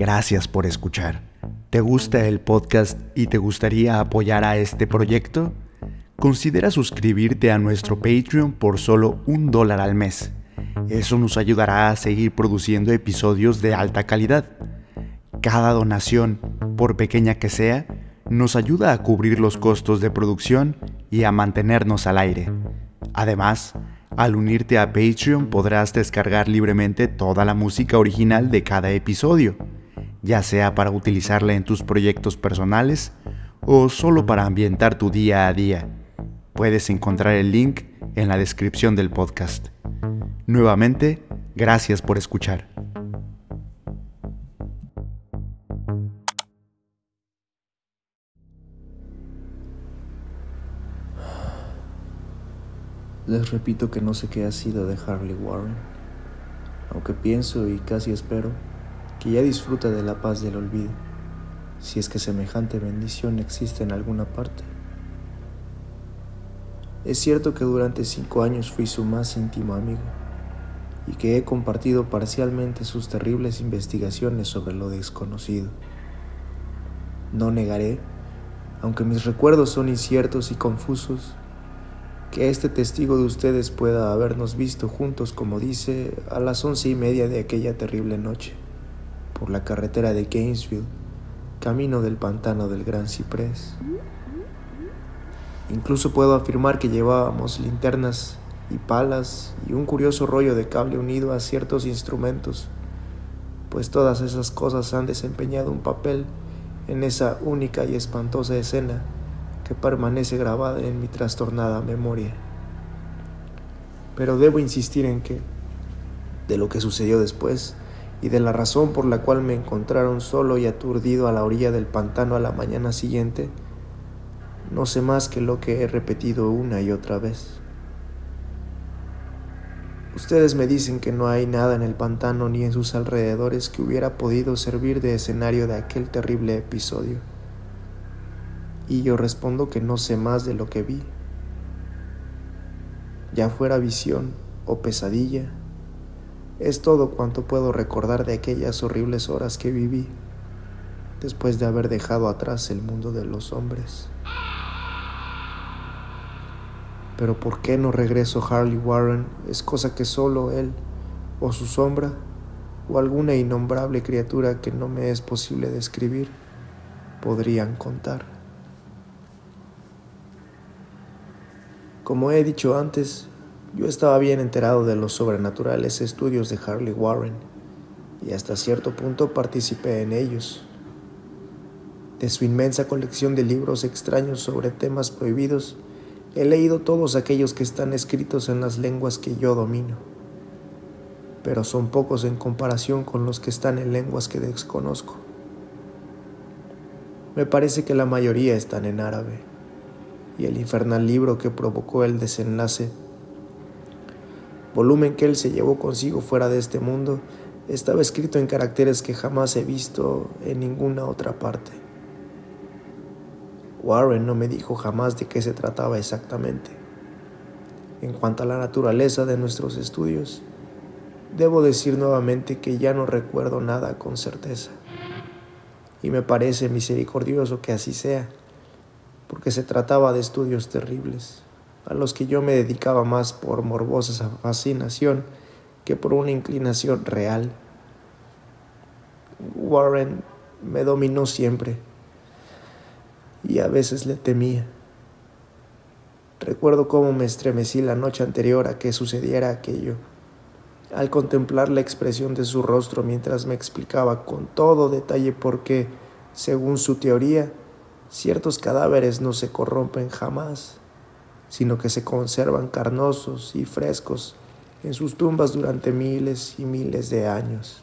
Gracias por escuchar. ¿Te gusta el podcast y te gustaría apoyar a este proyecto? Considera suscribirte a nuestro Patreon por solo un dólar al mes. Eso nos ayudará a seguir produciendo episodios de alta calidad. Cada donación, por pequeña que sea, nos ayuda a cubrir los costos de producción y a mantenernos al aire. Además, al unirte a Patreon podrás descargar libremente toda la música original de cada episodio, ya sea para utilizarla en tus proyectos personales o solo para ambientar tu día a día. Puedes encontrar el link en la descripción del podcast. Nuevamente, gracias por escuchar. Les repito que no sé qué ha sido de Harley Warren, aunque pienso y casi espero que ya disfruta de la paz del olvido, si es que semejante bendición existe en alguna parte. Es cierto que durante cinco años fui su más íntimo amigo y que he compartido parcialmente sus terribles investigaciones sobre lo desconocido. No negaré, aunque mis recuerdos son inciertos y confusos, que este testigo de ustedes pueda habernos visto juntos, como dice, a las once y media de aquella terrible noche, por la carretera de Gainesville, camino del pantano del Gran Ciprés. Incluso puedo afirmar que llevábamos linternas y palas y un curioso rollo de cable unido a ciertos instrumentos, pues todas esas cosas han desempeñado un papel en esa única y espantosa escena que permanece grabada en mi trastornada memoria. Pero debo insistir en que, de lo que sucedió después y de la razón por la cual me encontraron solo y aturdido a la orilla del pantano a la mañana siguiente, no sé más que lo que he repetido una y otra vez. Ustedes me dicen que no hay nada en el pantano ni en sus alrededores que hubiera podido servir de escenario de aquel terrible episodio y yo respondo que no sé más de lo que vi. Ya fuera visión o pesadilla, es todo cuanto puedo recordar de aquellas horribles horas que viví después de haber dejado atrás el mundo de los hombres. Pero ¿por qué no regreso Harley Warren? Es cosa que solo él, o su sombra, o alguna innombrable criatura que no me es posible describir, podrían contar. Como he dicho antes, yo estaba bien enterado de los sobrenaturales estudios de Harley Warren y hasta cierto punto participé en ellos. De su inmensa colección de libros extraños sobre temas prohibidos, he leído todos aquellos que están escritos en las lenguas que yo domino, pero son pocos en comparación con los que están en lenguas que desconozco. Me parece que la mayoría están en árabe y el infernal libro que provocó el desenlace. Volumen que él se llevó consigo fuera de este mundo, estaba escrito en caracteres que jamás he visto en ninguna otra parte. Warren no me dijo jamás de qué se trataba exactamente. En cuanto a la naturaleza de nuestros estudios, debo decir nuevamente que ya no recuerdo nada con certeza. Y me parece misericordioso que así sea porque se trataba de estudios terribles, a los que yo me dedicaba más por morbosa fascinación que por una inclinación real. Warren me dominó siempre y a veces le temía. Recuerdo cómo me estremecí la noche anterior a que sucediera aquello, al contemplar la expresión de su rostro mientras me explicaba con todo detalle por qué, según su teoría, Ciertos cadáveres no se corrompen jamás, sino que se conservan carnosos y frescos en sus tumbas durante miles y miles de años.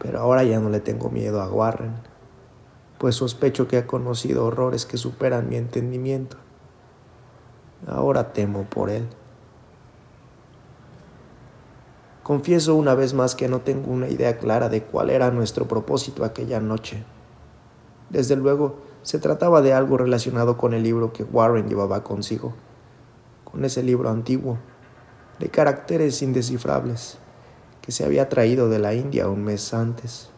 Pero ahora ya no le tengo miedo a Warren, pues sospecho que ha conocido horrores que superan mi entendimiento. Ahora temo por él. Confieso una vez más que no tengo una idea clara de cuál era nuestro propósito aquella noche. Desde luego, se trataba de algo relacionado con el libro que Warren llevaba consigo, con ese libro antiguo, de caracteres indescifrables, que se había traído de la India un mes antes.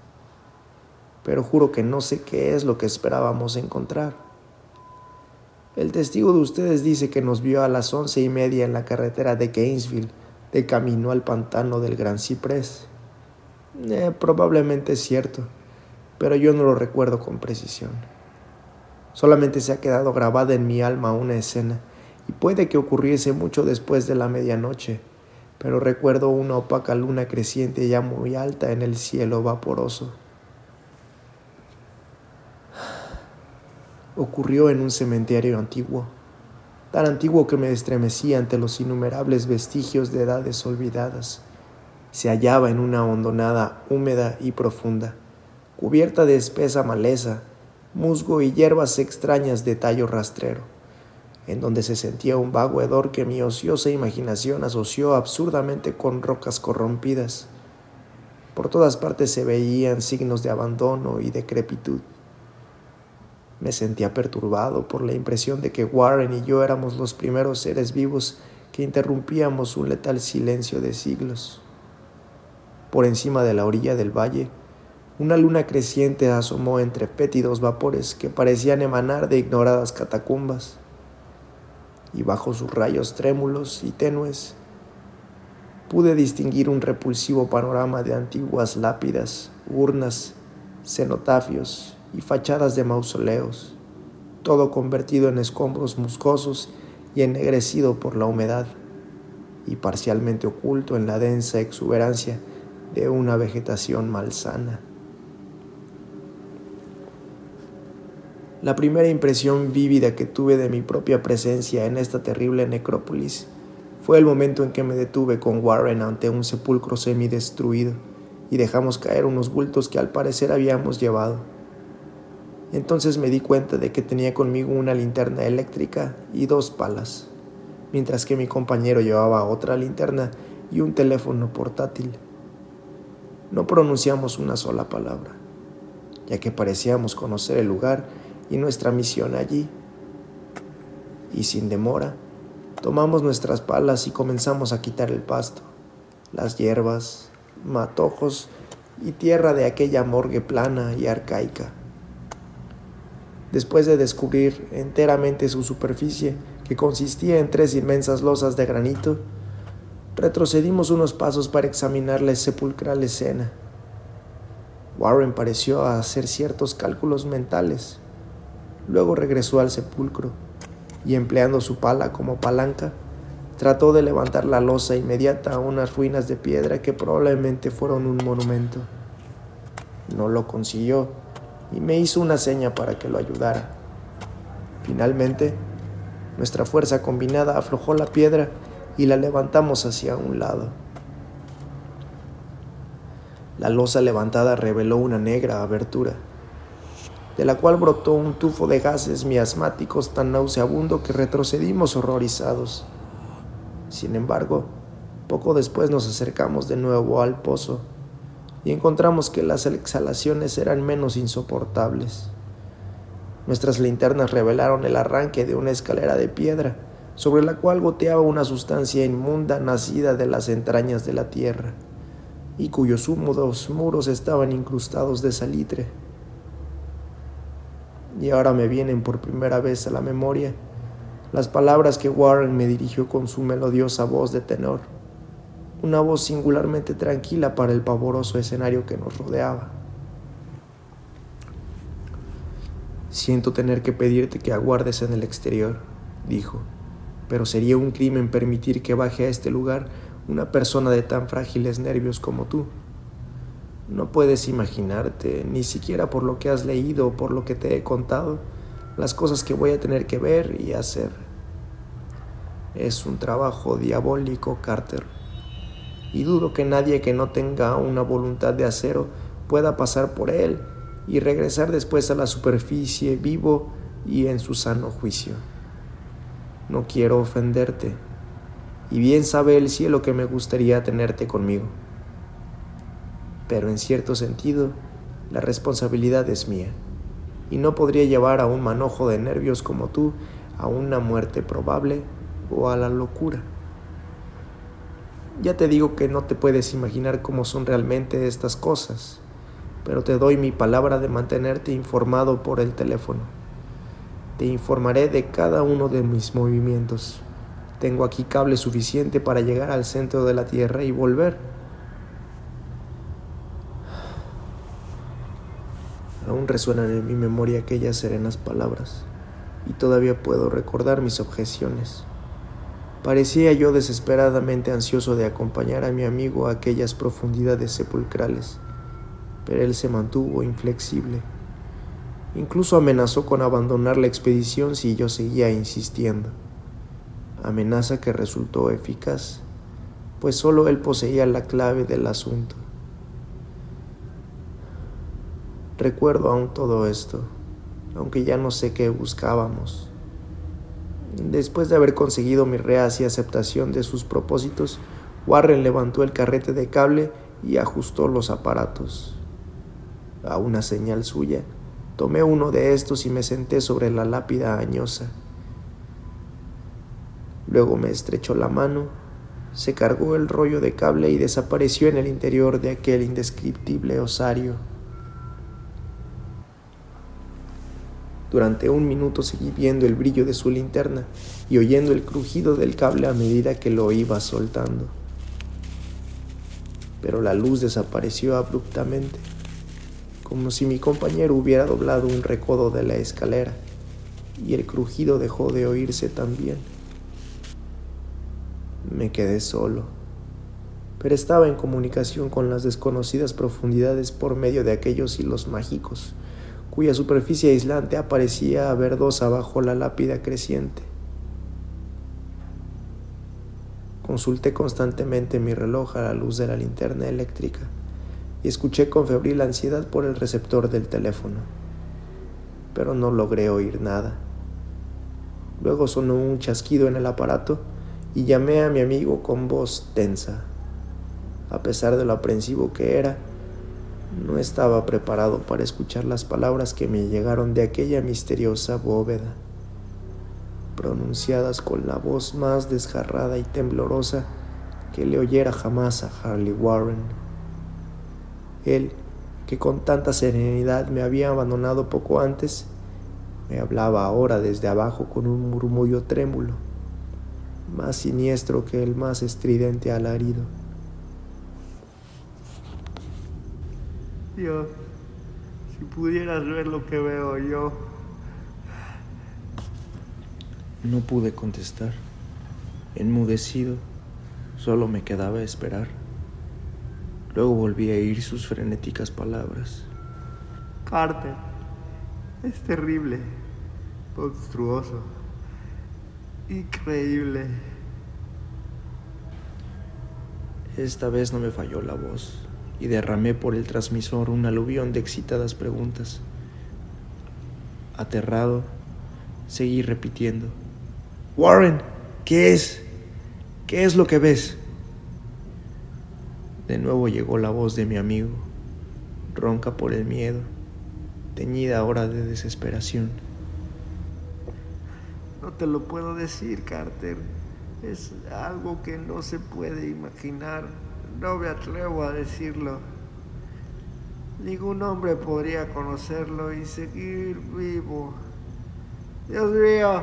Pero juro que no sé qué es lo que esperábamos encontrar. El testigo de ustedes dice que nos vio a las once y media en la carretera de Gainesville, de camino al pantano del Gran Ciprés. Eh, probablemente es cierto, pero yo no lo recuerdo con precisión. Solamente se ha quedado grabada en mi alma una escena, y puede que ocurriese mucho después de la medianoche, pero recuerdo una opaca luna creciente ya muy alta en el cielo vaporoso. Ocurrió en un cementerio antiguo, tan antiguo que me estremecía ante los innumerables vestigios de edades olvidadas. Se hallaba en una hondonada húmeda y profunda, cubierta de espesa maleza, musgo y hierbas extrañas de tallo rastrero, en donde se sentía un vago hedor que mi ociosa imaginación asoció absurdamente con rocas corrompidas. Por todas partes se veían signos de abandono y decrepitud. Me sentía perturbado por la impresión de que Warren y yo éramos los primeros seres vivos que interrumpíamos un letal silencio de siglos. Por encima de la orilla del valle, una luna creciente asomó entre fétidos vapores que parecían emanar de ignoradas catacumbas, y bajo sus rayos trémulos y tenues pude distinguir un repulsivo panorama de antiguas lápidas, urnas, cenotafios y fachadas de mausoleos, todo convertido en escombros muscosos y ennegrecido por la humedad, y parcialmente oculto en la densa exuberancia de una vegetación malsana. La primera impresión vívida que tuve de mi propia presencia en esta terrible necrópolis fue el momento en que me detuve con Warren ante un sepulcro semidestruido y dejamos caer unos bultos que al parecer habíamos llevado. Entonces me di cuenta de que tenía conmigo una linterna eléctrica y dos palas, mientras que mi compañero llevaba otra linterna y un teléfono portátil. No pronunciamos una sola palabra, ya que parecíamos conocer el lugar y nuestra misión allí. Y sin demora, tomamos nuestras palas y comenzamos a quitar el pasto, las hierbas, matojos y tierra de aquella morgue plana y arcaica. Después de descubrir enteramente su superficie, que consistía en tres inmensas losas de granito, retrocedimos unos pasos para examinar la sepulcral escena. Warren pareció hacer ciertos cálculos mentales. Luego regresó al sepulcro y empleando su pala como palanca, trató de levantar la losa inmediata a unas ruinas de piedra que probablemente fueron un monumento. No lo consiguió y me hizo una seña para que lo ayudara. Finalmente, nuestra fuerza combinada aflojó la piedra y la levantamos hacia un lado. La losa levantada reveló una negra abertura de la cual brotó un tufo de gases miasmáticos tan nauseabundo que retrocedimos horrorizados. Sin embargo, poco después nos acercamos de nuevo al pozo y encontramos que las exhalaciones eran menos insoportables. Nuestras linternas revelaron el arranque de una escalera de piedra, sobre la cual goteaba una sustancia inmunda nacida de las entrañas de la tierra, y cuyos húmedos muros estaban incrustados de salitre y ahora me vienen por primera vez a la memoria las palabras que Warren me dirigió con su melodiosa voz de tenor, una voz singularmente tranquila para el pavoroso escenario que nos rodeaba. Siento tener que pedirte que aguardes en el exterior, dijo, pero sería un crimen permitir que baje a este lugar una persona de tan frágiles nervios como tú. No puedes imaginarte, ni siquiera por lo que has leído por lo que te he contado, las cosas que voy a tener que ver y hacer. Es un trabajo diabólico, Carter, y dudo que nadie que no tenga una voluntad de acero pueda pasar por él y regresar después a la superficie vivo y en su sano juicio. No quiero ofenderte, y bien sabe el cielo que me gustaría tenerte conmigo pero en cierto sentido la responsabilidad es mía, y no podría llevar a un manojo de nervios como tú a una muerte probable o a la locura. Ya te digo que no te puedes imaginar cómo son realmente estas cosas, pero te doy mi palabra de mantenerte informado por el teléfono. Te informaré de cada uno de mis movimientos. Tengo aquí cable suficiente para llegar al centro de la Tierra y volver. Aún resuenan en mi memoria aquellas serenas palabras y todavía puedo recordar mis objeciones. Parecía yo desesperadamente ansioso de acompañar a mi amigo a aquellas profundidades sepulcrales, pero él se mantuvo inflexible. Incluso amenazó con abandonar la expedición si yo seguía insistiendo. Amenaza que resultó eficaz, pues solo él poseía la clave del asunto. Recuerdo aún todo esto, aunque ya no sé qué buscábamos. Después de haber conseguido mi reacia aceptación de sus propósitos, Warren levantó el carrete de cable y ajustó los aparatos. A una señal suya, tomé uno de estos y me senté sobre la lápida añosa. Luego me estrechó la mano, se cargó el rollo de cable y desapareció en el interior de aquel indescriptible osario. Durante un minuto seguí viendo el brillo de su linterna y oyendo el crujido del cable a medida que lo iba soltando. Pero la luz desapareció abruptamente, como si mi compañero hubiera doblado un recodo de la escalera, y el crujido dejó de oírse también. Me quedé solo, pero estaba en comunicación con las desconocidas profundidades por medio de aquellos hilos mágicos cuya superficie aislante aparecía verdosa bajo la lápida creciente. Consulté constantemente mi reloj a la luz de la linterna eléctrica y escuché con febril ansiedad por el receptor del teléfono, pero no logré oír nada. Luego sonó un chasquido en el aparato y llamé a mi amigo con voz tensa. A pesar de lo aprensivo que era, no estaba preparado para escuchar las palabras que me llegaron de aquella misteriosa bóveda, pronunciadas con la voz más desgarrada y temblorosa que le oyera jamás a Harley Warren. Él, que con tanta serenidad me había abandonado poco antes, me hablaba ahora desde abajo con un murmullo trémulo, más siniestro que el más estridente alarido. Dios, si pudieras ver lo que veo yo. No pude contestar. Enmudecido, solo me quedaba esperar. Luego volví a oír sus frenéticas palabras. Carter, es terrible, monstruoso, increíble. Esta vez no me falló la voz y derramé por el transmisor un aluvión de excitadas preguntas. Aterrado, seguí repitiendo. Warren, ¿qué es? ¿Qué es lo que ves? De nuevo llegó la voz de mi amigo, ronca por el miedo, teñida ahora de desesperación. No te lo puedo decir, Carter. Es algo que no se puede imaginar. No me atrevo a decirlo. Ningún hombre podría conocerlo y seguir vivo. Dios mío,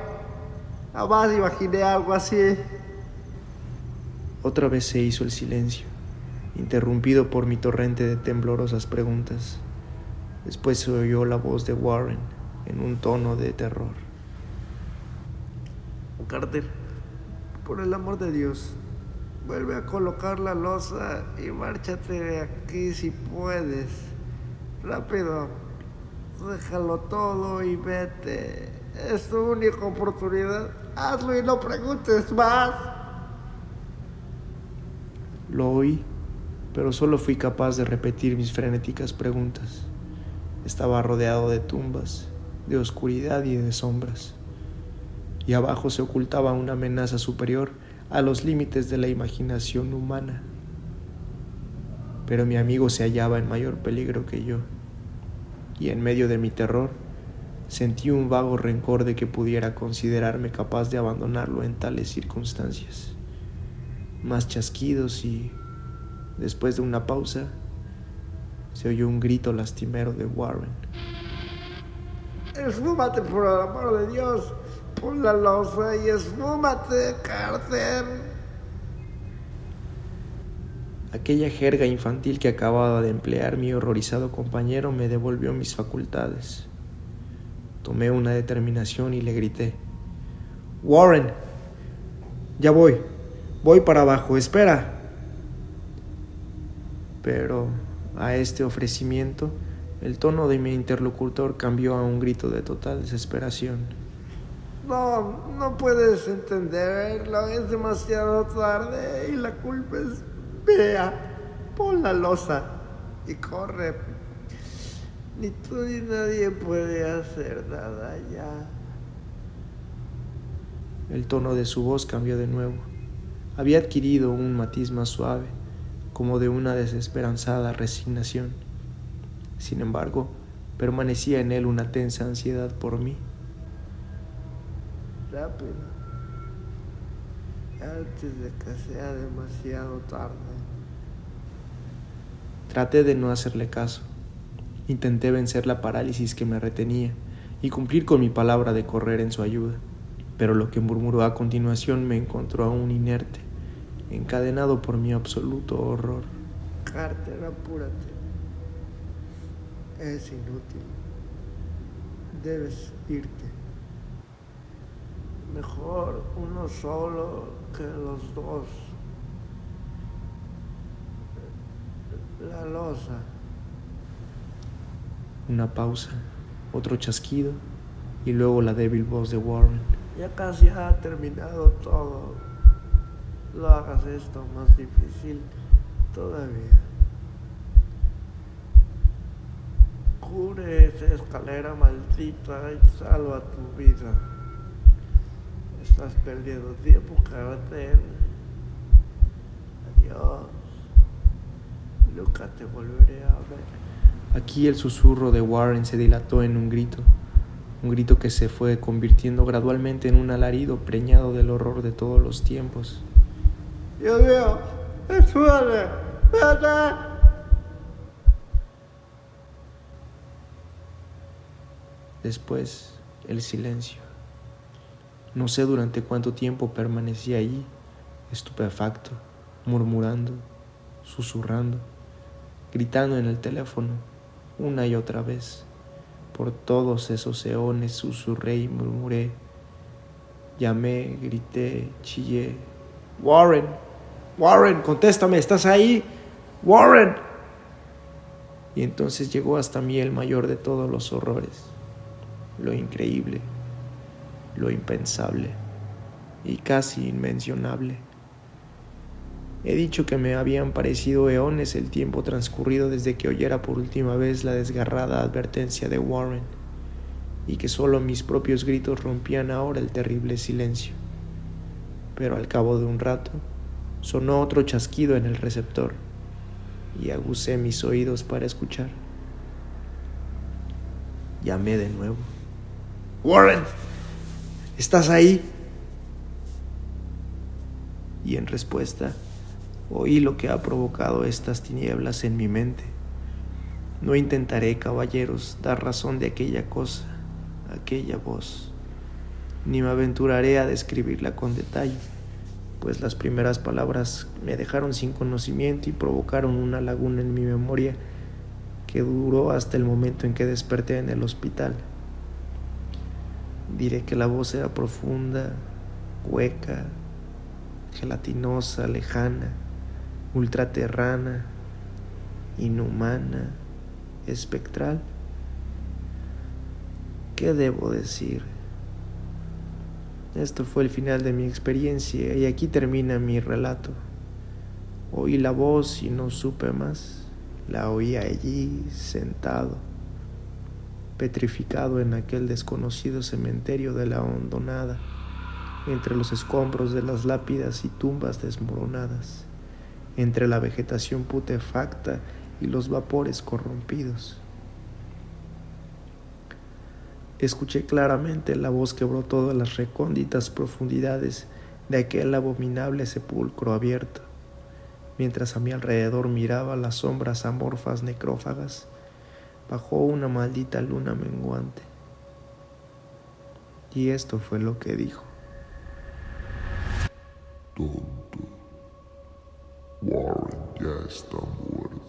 jamás imaginé algo así. Otra vez se hizo el silencio, interrumpido por mi torrente de temblorosas preguntas. Después se oyó la voz de Warren en un tono de terror. Carter, por el amor de Dios, Vuelve a colocar la losa y márchate de aquí si puedes. Rápido. Déjalo todo y vete. Es tu única oportunidad. Hazlo y no preguntes más. Lo oí, pero solo fui capaz de repetir mis frenéticas preguntas. Estaba rodeado de tumbas, de oscuridad y de sombras. Y abajo se ocultaba una amenaza superior a los límites de la imaginación humana. Pero mi amigo se hallaba en mayor peligro que yo, y en medio de mi terror sentí un vago rencor de que pudiera considerarme capaz de abandonarlo en tales circunstancias. Más chasquidos y, después de una pausa, se oyó un grito lastimero de Warren. Esfúmate por el amor de Dios. Pon la losa y esfúmate, Carter. Aquella jerga infantil que acababa de emplear mi horrorizado compañero me devolvió mis facultades. Tomé una determinación y le grité. Warren, ya voy, voy para abajo, espera. Pero a este ofrecimiento, el tono de mi interlocutor cambió a un grito de total desesperación. No, no puedes entenderlo, es demasiado tarde y la culpa es mía. Pon la losa y corre. Ni tú ni nadie puede hacer nada ya. El tono de su voz cambió de nuevo. Había adquirido un matiz más suave, como de una desesperanzada resignación. Sin embargo, permanecía en él una tensa ansiedad por mí. Rápido. Antes de que sea demasiado tarde. Traté de no hacerle caso. Intenté vencer la parálisis que me retenía y cumplir con mi palabra de correr en su ayuda. Pero lo que murmuró a continuación me encontró aún inerte, encadenado por mi absoluto horror. Carter, apúrate. Es inútil. Debes irte. Mejor uno solo que los dos. La losa. Una pausa, otro chasquido y luego la débil voz de Warren. Ya casi ha terminado todo. No hagas esto más difícil todavía. Cubre esa escalera maldita y salva tu vida. Estás perdiendo tiempo, Carter. Adiós. Nunca te volveré a ver. Aquí el susurro de Warren se dilató en un grito, un grito que se fue convirtiendo gradualmente en un alarido preñado del horror de todos los tiempos. Dios mío. ¡Espérate! Después, el silencio. No sé durante cuánto tiempo permanecí allí, estupefacto, murmurando, susurrando, gritando en el teléfono una y otra vez. Por todos esos eones susurré y murmuré. Llamé, grité, chillé. Warren, Warren, contéstame, ¿estás ahí? Warren. Y entonces llegó hasta mí el mayor de todos los horrores, lo increíble, lo impensable y casi inmencionable. He dicho que me habían parecido eones el tiempo transcurrido desde que oyera por última vez la desgarrada advertencia de Warren, y que solo mis propios gritos rompían ahora el terrible silencio. Pero al cabo de un rato, sonó otro chasquido en el receptor, y aguzé mis oídos para escuchar. Llamé de nuevo. Warren, ¿estás ahí? Y en respuesta, oí lo que ha provocado estas tinieblas en mi mente. No intentaré, caballeros, dar razón de aquella cosa, aquella voz, ni me aventuraré a describirla con detalle, pues las primeras palabras me dejaron sin conocimiento y provocaron una laguna en mi memoria que duró hasta el momento en que desperté en el hospital. Diré que la voz era profunda, hueca, gelatinosa, lejana, ultraterrana, inhumana, espectral. ¿Qué debo decir? Esto fue el final de mi experiencia y aquí termina mi relato. Oí la voz y no supe más. La oí allí, sentado, petrificado en aquel desconocido cementerio de la hondonada, entre los escombros de las lápidas y tumbas desmoronadas, entre la vegetación putefacta y los vapores corrompidos. Escuché claramente la voz que brotó de las recónditas profundidades de aquel abominable sepulcro abierto, mientras a mi alrededor miraba las sombras amorfas necrófagas bajo una maldita luna menguante. Y esto fue lo que dijo. Tonto. Warren ya está muerto.